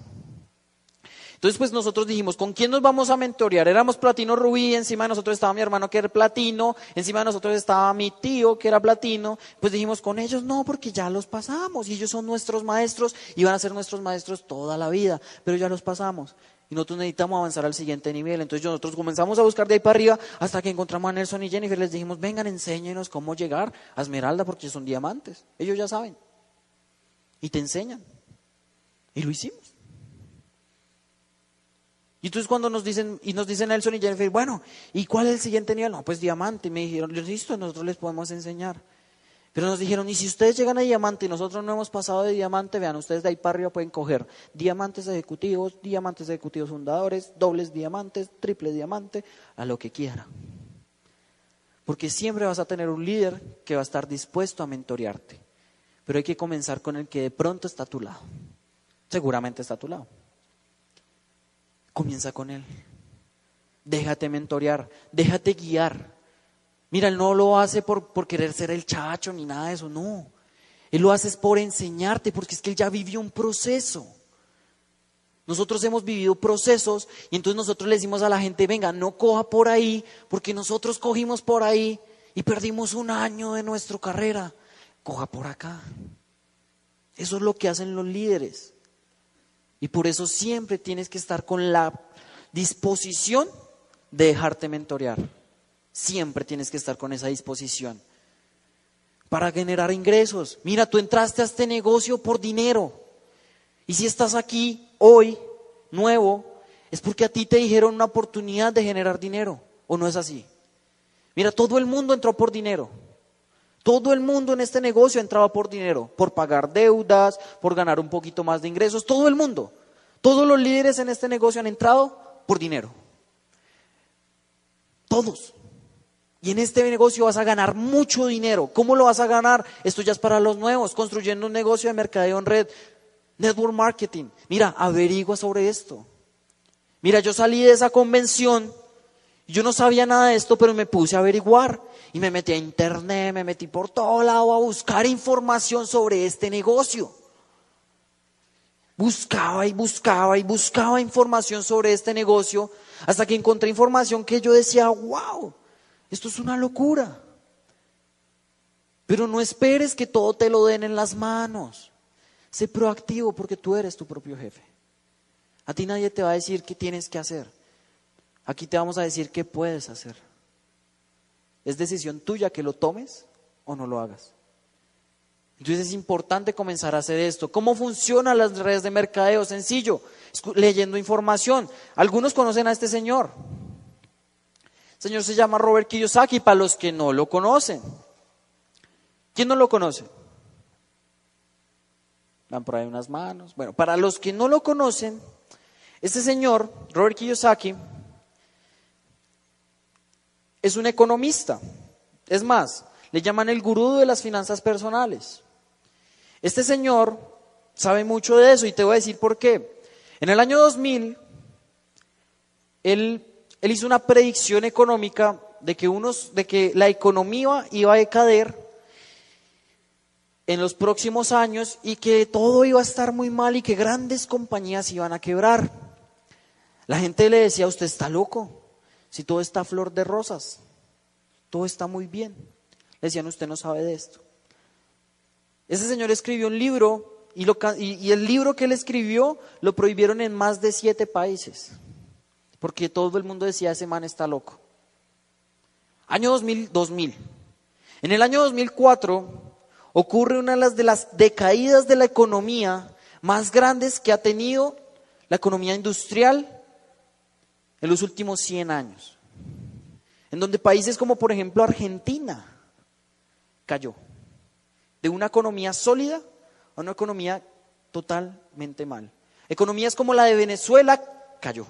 Entonces, pues nosotros dijimos, ¿con quién nos vamos a mentorear? Éramos platino rubí, encima de nosotros estaba mi hermano que era platino, encima de nosotros estaba mi tío que era platino. Pues dijimos, con ellos no, porque ya los pasamos y ellos son nuestros maestros y van a ser nuestros maestros toda la vida, pero ya los pasamos. Y nosotros necesitamos avanzar al siguiente nivel. Entonces nosotros comenzamos a buscar de ahí para arriba hasta que encontramos a Nelson y Jennifer. Les dijimos, vengan, enséñenos cómo llegar a Esmeralda porque son diamantes. Ellos ya saben. Y te enseñan. Y lo hicimos. Y entonces cuando nos dicen, y nos dicen Nelson y Jennifer, bueno, ¿y cuál es el siguiente nivel? No, pues diamante. Y me dijeron, listo, nosotros les podemos enseñar. Pero nos dijeron, y si ustedes llegan a diamante y nosotros no hemos pasado de diamante, vean, ustedes de ahí para arriba pueden coger diamantes ejecutivos, diamantes ejecutivos fundadores, dobles diamantes, triple diamante, a lo que quiera. Porque siempre vas a tener un líder que va a estar dispuesto a mentorearte. Pero hay que comenzar con el que de pronto está a tu lado. Seguramente está a tu lado. Comienza con él. Déjate mentorear, déjate guiar. Mira, él no lo hace por, por querer ser el chacho ni nada de eso, no. Él lo hace por enseñarte, porque es que él ya vivió un proceso. Nosotros hemos vivido procesos y entonces nosotros le decimos a la gente, venga, no coja por ahí, porque nosotros cogimos por ahí y perdimos un año de nuestra carrera. Coja por acá. Eso es lo que hacen los líderes. Y por eso siempre tienes que estar con la disposición de dejarte mentorear. Siempre tienes que estar con esa disposición para generar ingresos. Mira, tú entraste a este negocio por dinero. Y si estás aquí hoy, nuevo, es porque a ti te dijeron una oportunidad de generar dinero. ¿O no es así? Mira, todo el mundo entró por dinero. Todo el mundo en este negocio entraba por dinero, por pagar deudas, por ganar un poquito más de ingresos. Todo el mundo. Todos los líderes en este negocio han entrado por dinero. Todos. Y en este negocio vas a ganar mucho dinero. ¿Cómo lo vas a ganar? Esto ya es para los nuevos, construyendo un negocio de mercadeo en red, network marketing. Mira, averigua sobre esto. Mira, yo salí de esa convención, yo no sabía nada de esto, pero me puse a averiguar y me metí a internet, me metí por todo lado a buscar información sobre este negocio. Buscaba y buscaba y buscaba información sobre este negocio hasta que encontré información que yo decía, wow, esto es una locura. Pero no esperes que todo te lo den en las manos. Sé proactivo porque tú eres tu propio jefe. A ti nadie te va a decir qué tienes que hacer. Aquí te vamos a decir qué puedes hacer. Es decisión tuya que lo tomes o no lo hagas. Entonces es importante comenzar a hacer esto. ¿Cómo funcionan las redes de mercadeo? Sencillo, leyendo información. Algunos conocen a este señor. Señor se llama Robert Kiyosaki, para los que no lo conocen. ¿Quién no lo conoce? Dan por ahí unas manos. Bueno, para los que no lo conocen, este señor, Robert Kiyosaki, es un economista. Es más, le llaman el gurú de las finanzas personales. Este señor sabe mucho de eso y te voy a decir por qué. En el año 2000, él él hizo una predicción económica de que, unos, de que la economía iba a decaer en los próximos años y que todo iba a estar muy mal y que grandes compañías iban a quebrar. La gente le decía, usted está loco, si todo está flor de rosas, todo está muy bien. Le decían, usted no sabe de esto. Ese señor escribió un libro y, y el libro que él escribió lo prohibieron en más de siete países porque todo el mundo decía, ese man está loco. Año 2000, 2000. En el año 2004 ocurre una de las, de las decaídas de la economía más grandes que ha tenido la economía industrial en los últimos 100 años. En donde países como por ejemplo Argentina cayó. De una economía sólida a una economía totalmente mal. Economías como la de Venezuela cayó.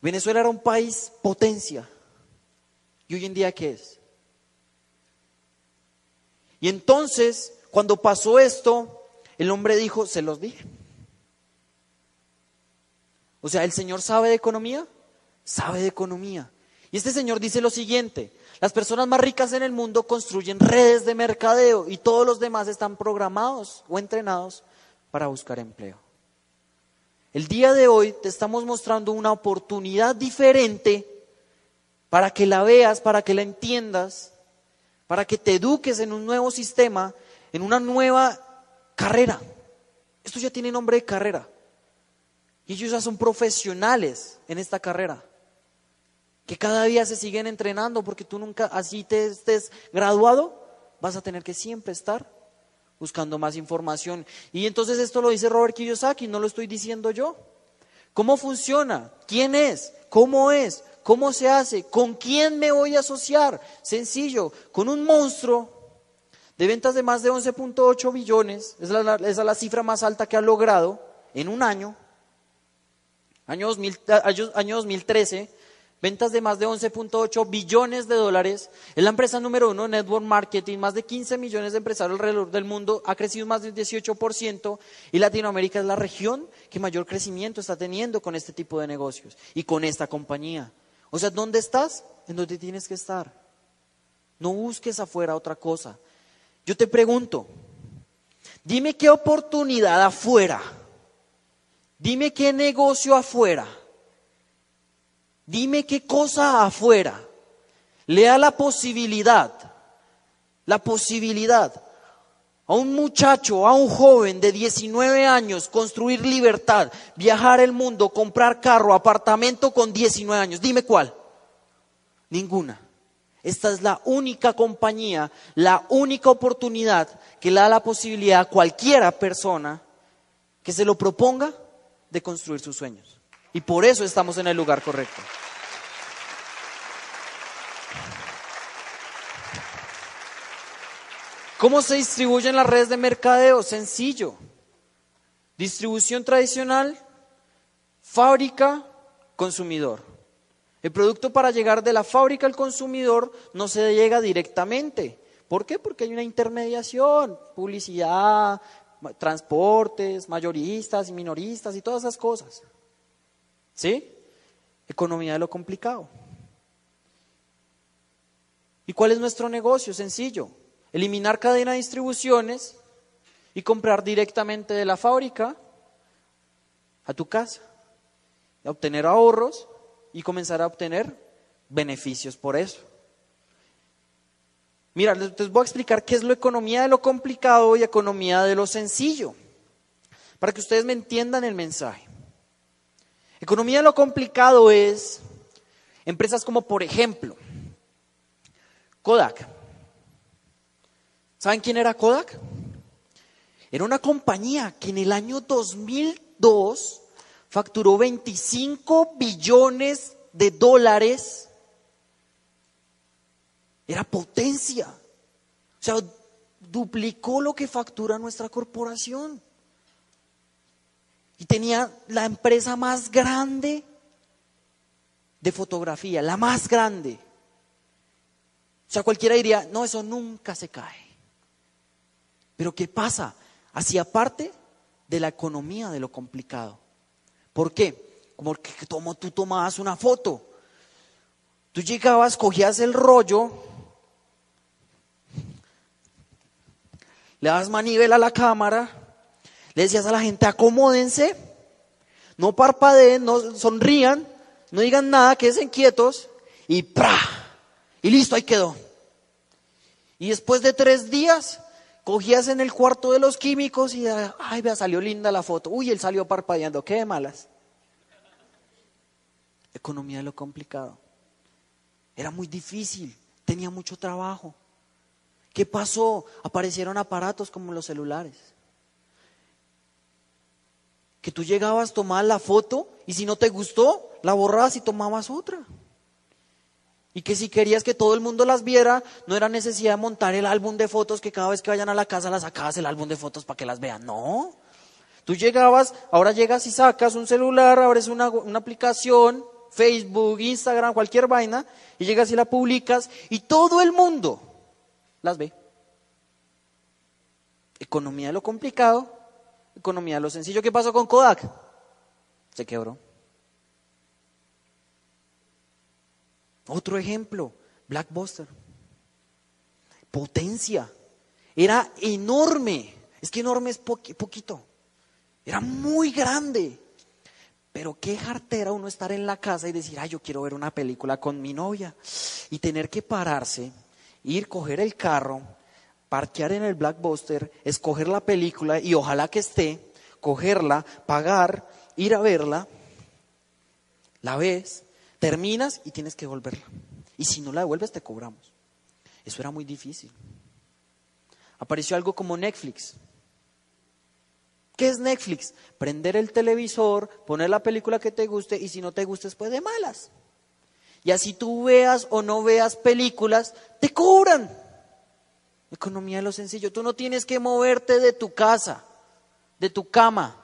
Venezuela era un país potencia. ¿Y hoy en día qué es? Y entonces, cuando pasó esto, el hombre dijo, se los dije. O sea, ¿el Señor sabe de economía? Sabe de economía. Y este Señor dice lo siguiente, las personas más ricas en el mundo construyen redes de mercadeo y todos los demás están programados o entrenados para buscar empleo. El día de hoy te estamos mostrando una oportunidad diferente para que la veas, para que la entiendas, para que te eduques en un nuevo sistema, en una nueva carrera. Esto ya tiene nombre de carrera. Y ellos ya son profesionales en esta carrera. Que cada día se siguen entrenando porque tú nunca, así te estés graduado, vas a tener que siempre estar buscando más información. Y entonces esto lo dice Robert Kiyosaki, no lo estoy diciendo yo. ¿Cómo funciona? ¿Quién es? ¿Cómo es? ¿Cómo se hace? ¿Con quién me voy a asociar? Sencillo, con un monstruo de ventas de más de 11.8 billones, es la, esa es la cifra más alta que ha logrado en un año, año, 2000, año 2013, ventas de más de 11.8 billones de dólares, es la empresa número uno en network marketing, más de 15 millones de empresarios alrededor del mundo, ha crecido más del 18% y Latinoamérica es la región que mayor crecimiento está teniendo con este tipo de negocios y con esta compañía. O sea, ¿dónde estás? En donde tienes que estar. No busques afuera otra cosa. Yo te pregunto, dime qué oportunidad afuera, dime qué negocio afuera, dime qué cosa afuera, lea la posibilidad, la posibilidad a un muchacho, a un joven de 19 años, construir libertad, viajar el mundo, comprar carro, apartamento con 19 años. Dime cuál. Ninguna. Esta es la única compañía, la única oportunidad que le da la posibilidad a cualquiera persona que se lo proponga de construir sus sueños. Y por eso estamos en el lugar correcto. ¿Cómo se distribuyen las redes de mercadeo? Sencillo. Distribución tradicional, fábrica, consumidor. El producto para llegar de la fábrica al consumidor no se llega directamente. ¿Por qué? Porque hay una intermediación, publicidad, transportes, mayoristas y minoristas y todas esas cosas. ¿Sí? Economía de lo complicado. ¿Y cuál es nuestro negocio? Sencillo. Eliminar cadena de distribuciones y comprar directamente de la fábrica a tu casa. Obtener ahorros y comenzar a obtener beneficios por eso. Mira, les voy a explicar qué es lo economía de lo complicado y economía de lo sencillo, para que ustedes me entiendan el mensaje. Economía lo complicado es empresas como, por ejemplo, Kodak. ¿Saben quién era Kodak? Era una compañía que en el año 2002 facturó 25 billones de dólares. Era potencia. O sea, duplicó lo que factura nuestra corporación. Y tenía la empresa más grande de fotografía, la más grande. O sea, cualquiera diría, no, eso nunca se cae. Pero ¿qué pasa? Hacía parte de la economía de lo complicado. ¿Por qué? Como que tú tomabas una foto. Tú llegabas, cogías el rollo, le das manivela a la cámara, decías a la gente, acomódense, no parpadeen, no sonrían, no digan nada, queden quietos y ¡pra! Y listo, ahí quedó. Y después de tres días, Cogías en el cuarto de los químicos y, ay, vea, salió linda la foto. Uy, él salió parpadeando, qué malas. Economía de lo complicado. Era muy difícil, tenía mucho trabajo. ¿Qué pasó? Aparecieron aparatos como los celulares. Que tú llegabas, tomabas la foto y si no te gustó, la borrabas y tomabas otra. Y que si querías que todo el mundo las viera, no era necesidad de montar el álbum de fotos que cada vez que vayan a la casa las sacabas el álbum de fotos para que las vean. No. Tú llegabas, ahora llegas y sacas un celular, abres una, una aplicación, Facebook, Instagram, cualquier vaina, y llegas y la publicas y todo el mundo las ve. Economía de lo complicado, economía lo sencillo. ¿Qué pasó con Kodak? Se quebró. Otro ejemplo, Blackbuster. Potencia. Era enorme. Es que enorme es poquito. Era muy grande. Pero qué jartera uno estar en la casa y decir, ay, yo quiero ver una película con mi novia. Y tener que pararse, ir, coger el carro, parquear en el Blackbuster, escoger la película y ojalá que esté, cogerla, pagar, ir a verla. La ves, Terminas y tienes que devolverla. Y si no la devuelves, te cobramos. Eso era muy difícil. apareció algo como Netflix. ¿Qué es Netflix? Prender el televisor, poner la película que te guste y si no te gusta, pues de malas. Y así tú veas o no veas películas, te cobran. Economía de lo sencillo. Tú no tienes que moverte de tu casa, de tu cama.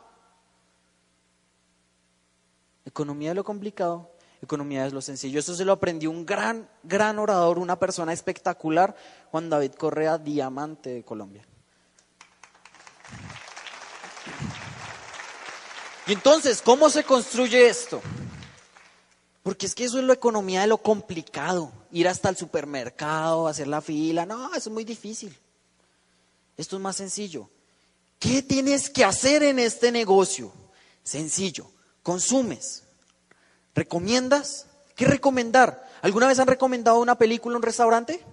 Economía de lo complicado, economía de lo sencillo. Eso se lo aprendió un gran, gran orador, una persona espectacular, Juan David Correa, diamante de Colombia. Y entonces, ¿cómo se construye esto? Porque es que eso es la economía de lo complicado. Ir hasta el supermercado, hacer la fila. No, eso es muy difícil. Esto es más sencillo. ¿Qué tienes que hacer en este negocio? Sencillo. Consumes. ¿Recomiendas? ¿Qué recomendar? ¿Alguna vez han recomendado una película en un restaurante?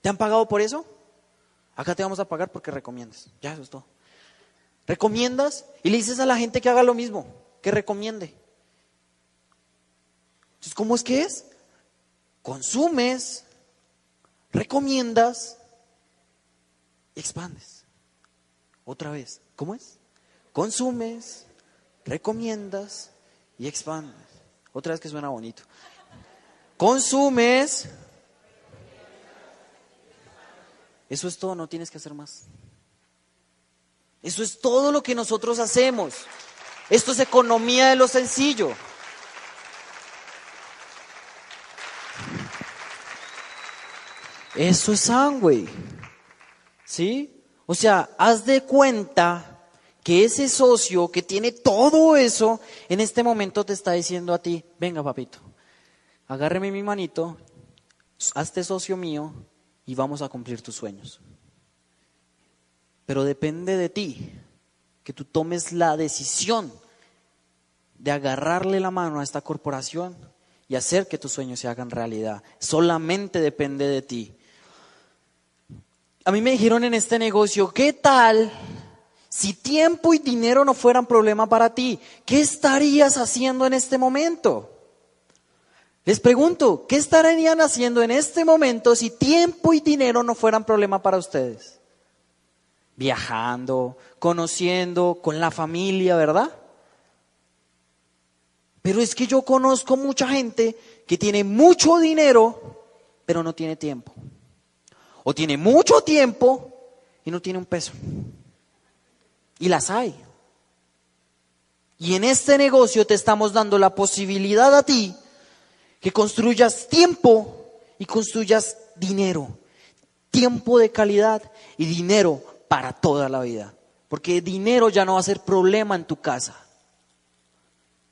¿Te han pagado por eso? Acá te vamos a pagar porque recomiendas. Ya, eso es todo. Recomiendas y le dices a la gente que haga lo mismo, que recomiende. Entonces, ¿cómo es que es? Consumes, recomiendas y expandes. Otra vez, ¿cómo es? Consumes, recomiendas y expandes. Otra vez que suena bonito. Consumes. Eso es todo, no tienes que hacer más. Eso es todo lo que nosotros hacemos. Esto es economía de lo sencillo. Eso es sangre. ¿Sí? O sea, haz de cuenta que ese socio que tiene todo eso, en este momento te está diciendo a ti, venga papito, agárreme mi manito, hazte socio mío y vamos a cumplir tus sueños. Pero depende de ti que tú tomes la decisión de agarrarle la mano a esta corporación y hacer que tus sueños se hagan realidad. Solamente depende de ti. A mí me dijeron en este negocio, ¿qué tal si tiempo y dinero no fueran problema para ti? ¿Qué estarías haciendo en este momento? Les pregunto, ¿qué estarían haciendo en este momento si tiempo y dinero no fueran problema para ustedes? viajando, conociendo con la familia, ¿verdad? Pero es que yo conozco mucha gente que tiene mucho dinero, pero no tiene tiempo. O tiene mucho tiempo y no tiene un peso. Y las hay. Y en este negocio te estamos dando la posibilidad a ti que construyas tiempo y construyas dinero. Tiempo de calidad y dinero para toda la vida. Porque dinero ya no va a ser problema en tu casa.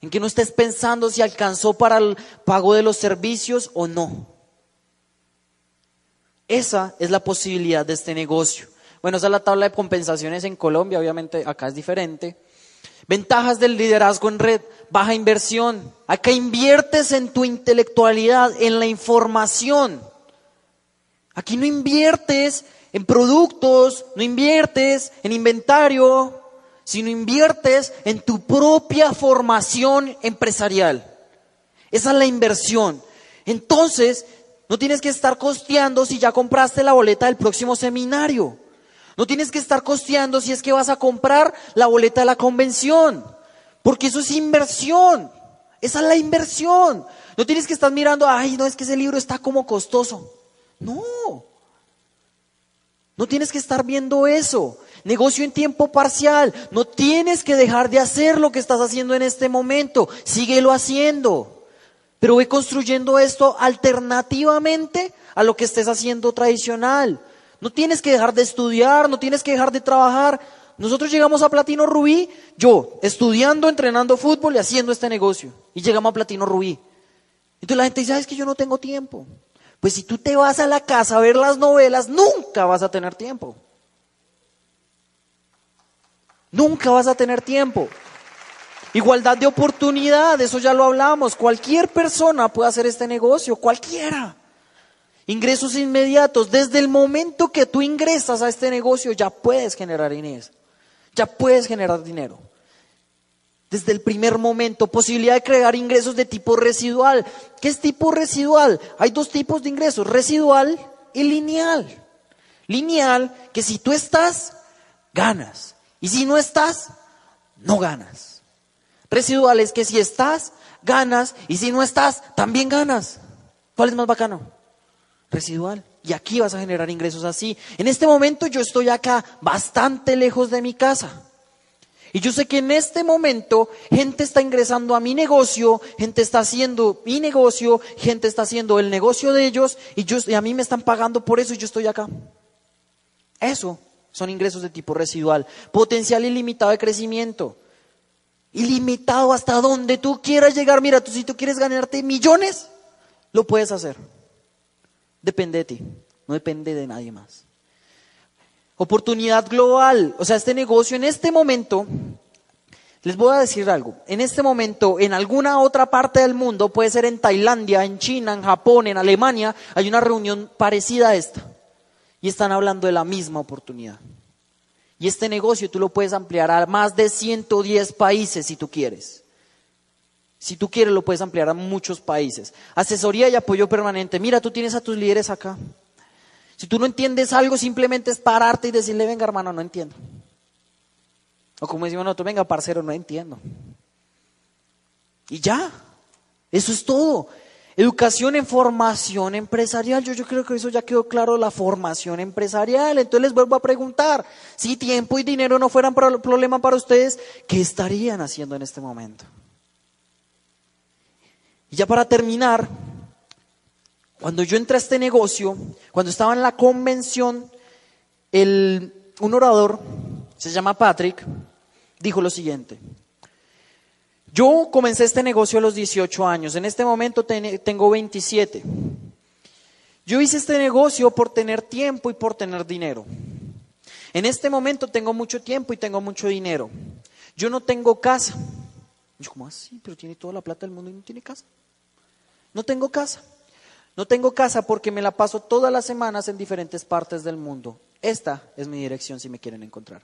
En que no estés pensando si alcanzó para el pago de los servicios o no. Esa es la posibilidad de este negocio. Bueno, esa es la tabla de compensaciones en Colombia, obviamente acá es diferente. Ventajas del liderazgo en red, baja inversión. Acá inviertes en tu intelectualidad, en la información. Aquí no inviertes en productos, no inviertes en inventario, sino inviertes en tu propia formación empresarial. Esa es la inversión. Entonces, no tienes que estar costeando si ya compraste la boleta del próximo seminario. No tienes que estar costeando si es que vas a comprar la boleta de la convención. Porque eso es inversión. Esa es la inversión. No tienes que estar mirando, ay, no es que ese libro está como costoso. No. No tienes que estar viendo eso. Negocio en tiempo parcial. No tienes que dejar de hacer lo que estás haciendo en este momento. Síguelo haciendo. Pero ve construyendo esto alternativamente a lo que estés haciendo tradicional. No tienes que dejar de estudiar, no tienes que dejar de trabajar. Nosotros llegamos a Platino Rubí, yo estudiando, entrenando fútbol y haciendo este negocio. Y llegamos a Platino Rubí. Entonces la gente dice, es que yo no tengo tiempo. Pues si tú te vas a la casa a ver las novelas, nunca vas a tener tiempo. Nunca vas a tener tiempo. Igualdad de oportunidad, eso ya lo hablamos. Cualquier persona puede hacer este negocio, cualquiera. Ingresos inmediatos. Desde el momento que tú ingresas a este negocio ya puedes generar dinero. Ya puedes generar dinero desde el primer momento, posibilidad de crear ingresos de tipo residual. ¿Qué es tipo residual? Hay dos tipos de ingresos, residual y lineal. Lineal, que si tú estás, ganas. Y si no estás, no ganas. Residual es que si estás, ganas. Y si no estás, también ganas. ¿Cuál es más bacano? Residual. Y aquí vas a generar ingresos así. En este momento yo estoy acá, bastante lejos de mi casa. Y yo sé que en este momento gente está ingresando a mi negocio, gente está haciendo mi negocio, gente está haciendo el negocio de ellos y, yo, y a mí me están pagando por eso y yo estoy acá. Eso son ingresos de tipo residual. Potencial ilimitado de crecimiento. Ilimitado hasta donde tú quieras llegar. Mira, tú, si tú quieres ganarte millones, lo puedes hacer. Depende de ti, no depende de nadie más. Oportunidad global, o sea, este negocio en este momento, les voy a decir algo, en este momento en alguna otra parte del mundo, puede ser en Tailandia, en China, en Japón, en Alemania, hay una reunión parecida a esta y están hablando de la misma oportunidad. Y este negocio tú lo puedes ampliar a más de 110 países si tú quieres. Si tú quieres lo puedes ampliar a muchos países. Asesoría y apoyo permanente. Mira, tú tienes a tus líderes acá. Si tú no entiendes algo, simplemente es pararte y decirle, venga hermano, no entiendo. O como decimos nosotros, venga parcero, no entiendo. Y ya, eso es todo. Educación en formación empresarial. Yo, creo que eso ya quedó claro, la formación empresarial. Entonces les vuelvo a preguntar, si tiempo y dinero no fueran problema para ustedes, ¿qué estarían haciendo en este momento? Y ya para terminar, cuando yo entré a este negocio, cuando estaba en la convención, el, un orador, se llama Patrick, dijo lo siguiente. Yo comencé este negocio a los 18 años, en este momento tengo 27. Yo hice este negocio por tener tiempo y por tener dinero. En este momento tengo mucho tiempo y tengo mucho dinero. Yo no tengo casa. Yo, ¿cómo así? Pero tiene toda la plata del mundo y no tiene casa. No tengo casa. No tengo casa porque me la paso todas las semanas en diferentes partes del mundo. Esta es mi dirección si me quieren encontrar.